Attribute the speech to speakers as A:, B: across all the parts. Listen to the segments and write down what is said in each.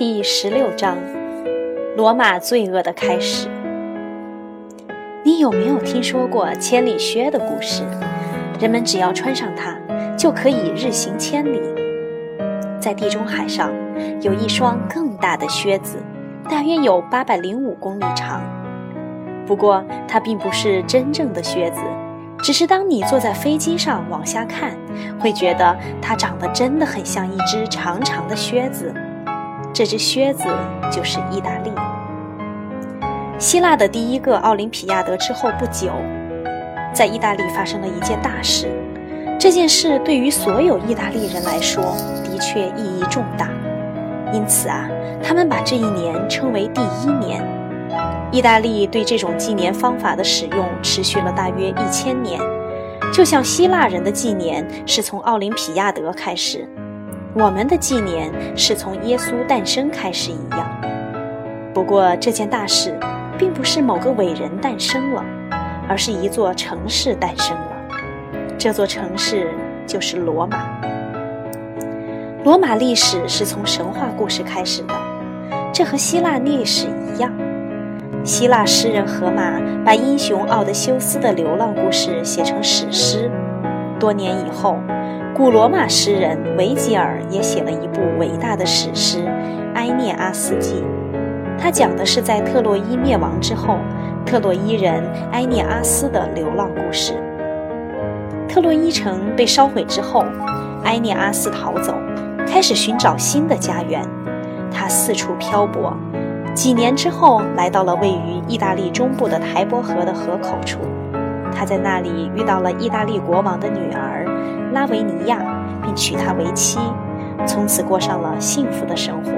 A: 第十六章：罗马罪恶的开始。你有没有听说过千里靴的故事？人们只要穿上它，就可以日行千里。在地中海上，有一双更大的靴子，大约有八百零五公里长。不过，它并不是真正的靴子，只是当你坐在飞机上往下看，会觉得它长得真的很像一只长长的靴子。这只靴子就是意大利。希腊的第一个奥林匹亚德之后不久，在意大利发生了一件大事。这件事对于所有意大利人来说的确意义重大，因此啊，他们把这一年称为第一年。意大利对这种纪年方法的使用持续了大约一千年，就像希腊人的纪年是从奥林匹亚德开始。我们的纪年是从耶稣诞生开始一样，不过这件大事并不是某个伟人诞生了，而是一座城市诞生了。这座城市就是罗马。罗马历史是从神话故事开始的，这和希腊历史一样。希腊诗人荷马把英雄奥德修斯的流浪故事写成史诗，多年以后。古罗马诗人维吉尔也写了一部伟大的史诗《埃涅阿斯纪》，他讲的是在特洛伊灭亡之后，特洛伊人埃涅阿斯的流浪故事。特洛伊城被烧毁之后，埃涅阿斯逃走，开始寻找新的家园。他四处漂泊，几年之后来到了位于意大利中部的台伯河的河口处。他在那里遇到了意大利国王的女儿。拉维尼亚，并娶她为妻，从此过上了幸福的生活。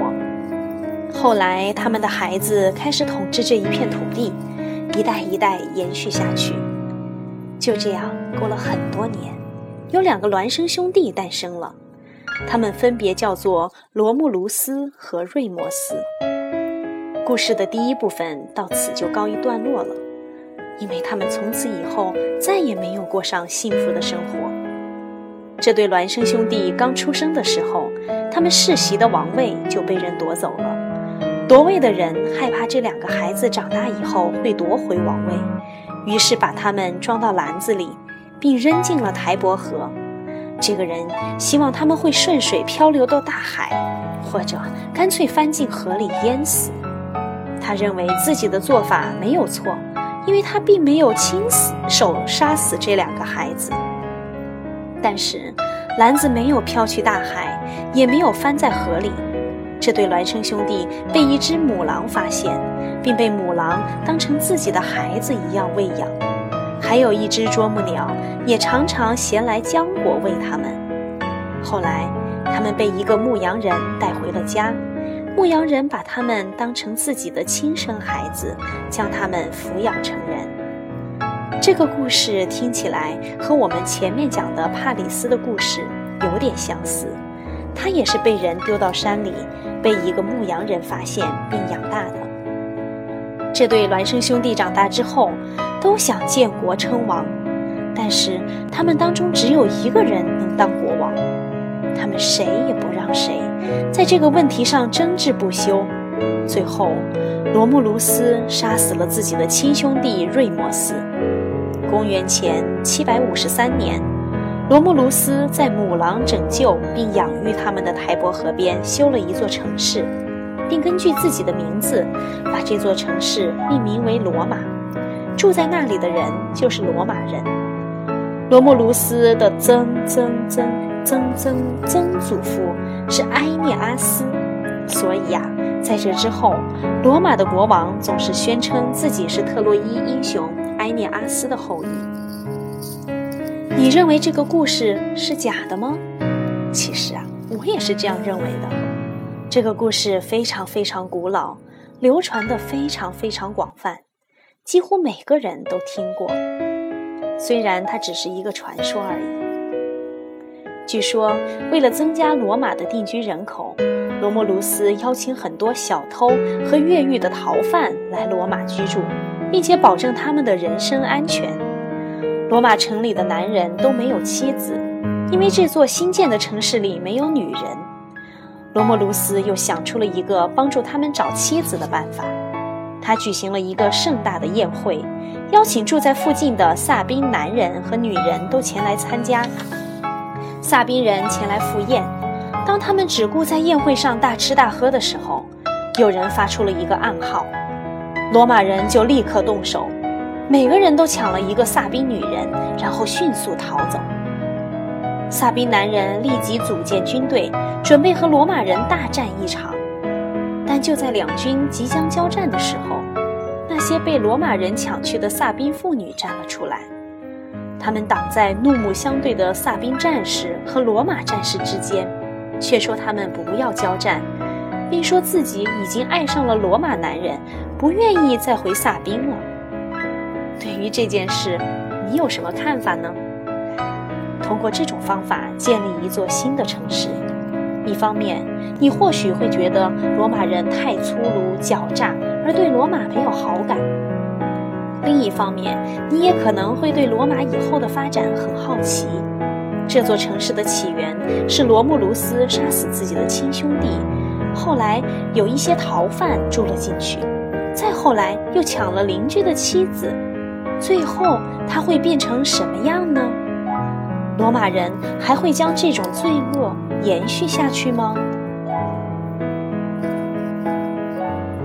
A: 后来，他们的孩子开始统治这一片土地，一代一代延续下去。就这样过了很多年，有两个孪生兄弟诞生了，他们分别叫做罗慕卢斯和瑞摩斯。故事的第一部分到此就告一段落了，因为他们从此以后再也没有过上幸福的生活。这对孪生兄弟刚出生的时候，他们世袭的王位就被人夺走了。夺位的人害怕这两个孩子长大以后会夺回王位，于是把他们装到篮子里，并扔进了台伯河。这个人希望他们会顺水漂流到大海，或者干脆翻进河里淹死。他认为自己的做法没有错，因为他并没有亲手杀死这两个孩子。但是，篮子没有飘去大海，也没有翻在河里。这对孪生兄弟被一只母狼发现，并被母狼当成自己的孩子一样喂养。还有一只啄木鸟也常常衔来浆果喂它们。后来，他们被一个牧羊人带回了家，牧羊人把他们当成自己的亲生孩子，将他们抚养成。这个故事听起来和我们前面讲的帕里斯的故事有点相似，他也是被人丢到山里，被一个牧羊人发现并养大的。这对孪生兄弟长大之后都想建国称王，但是他们当中只有一个人能当国王，他们谁也不让谁，在这个问题上争执不休。最后，罗慕卢斯杀死了自己的亲兄弟瑞摩斯。公元前七百五十三年，罗慕卢斯在母狼拯救并养育他们的台伯河边修了一座城市，并根据自己的名字把这座城市命名为罗马。住在那里的人就是罗马人。罗慕卢斯的曾曾曾曾曾曾祖父是埃涅阿斯，所以呀，在这之后，罗马的国王总是宣称自己是特洛伊英雄。埃涅阿斯的后裔，你认为这个故事是假的吗？其实啊，我也是这样认为的。这个故事非常非常古老，流传的非常非常广泛，几乎每个人都听过。虽然它只是一个传说而已。据说，为了增加罗马的定居人口，罗莫卢斯邀请很多小偷和越狱的逃犯来罗马居住。并且保证他们的人身安全。罗马城里的男人都没有妻子，因为这座新建的城市里没有女人。罗莫卢斯又想出了一个帮助他们找妻子的办法。他举行了一个盛大的宴会，邀请住在附近的萨宾男人和女人都前来参加。萨宾人前来赴宴，当他们只顾在宴会上大吃大喝的时候，有人发出了一个暗号，罗马人就立刻动手，每个人都抢了一个萨宾女人，然后迅速逃走。萨宾男人立即组建军队，准备和罗马人大战一场。但就在两军即将交战的时候，那些被罗马人抢去的萨宾妇女站了出来。他们挡在怒目相对的萨宾战士和罗马战士之间，却说他们不要交战，并说自己已经爱上了罗马男人，不愿意再回萨宾了。对于这件事，你有什么看法呢？通过这种方法建立一座新的城市。一方面，你或许会觉得罗马人太粗鲁狡诈，而对罗马没有好感；另一方面，你也可能会对罗马以后的发展很好奇。这座城市的起源是罗慕卢斯杀死自己的亲兄弟，后来有一些逃犯住了进去，再后来又抢了邻居的妻子，最后他会变成什么样呢？罗马人还会将这种罪恶延续下去吗？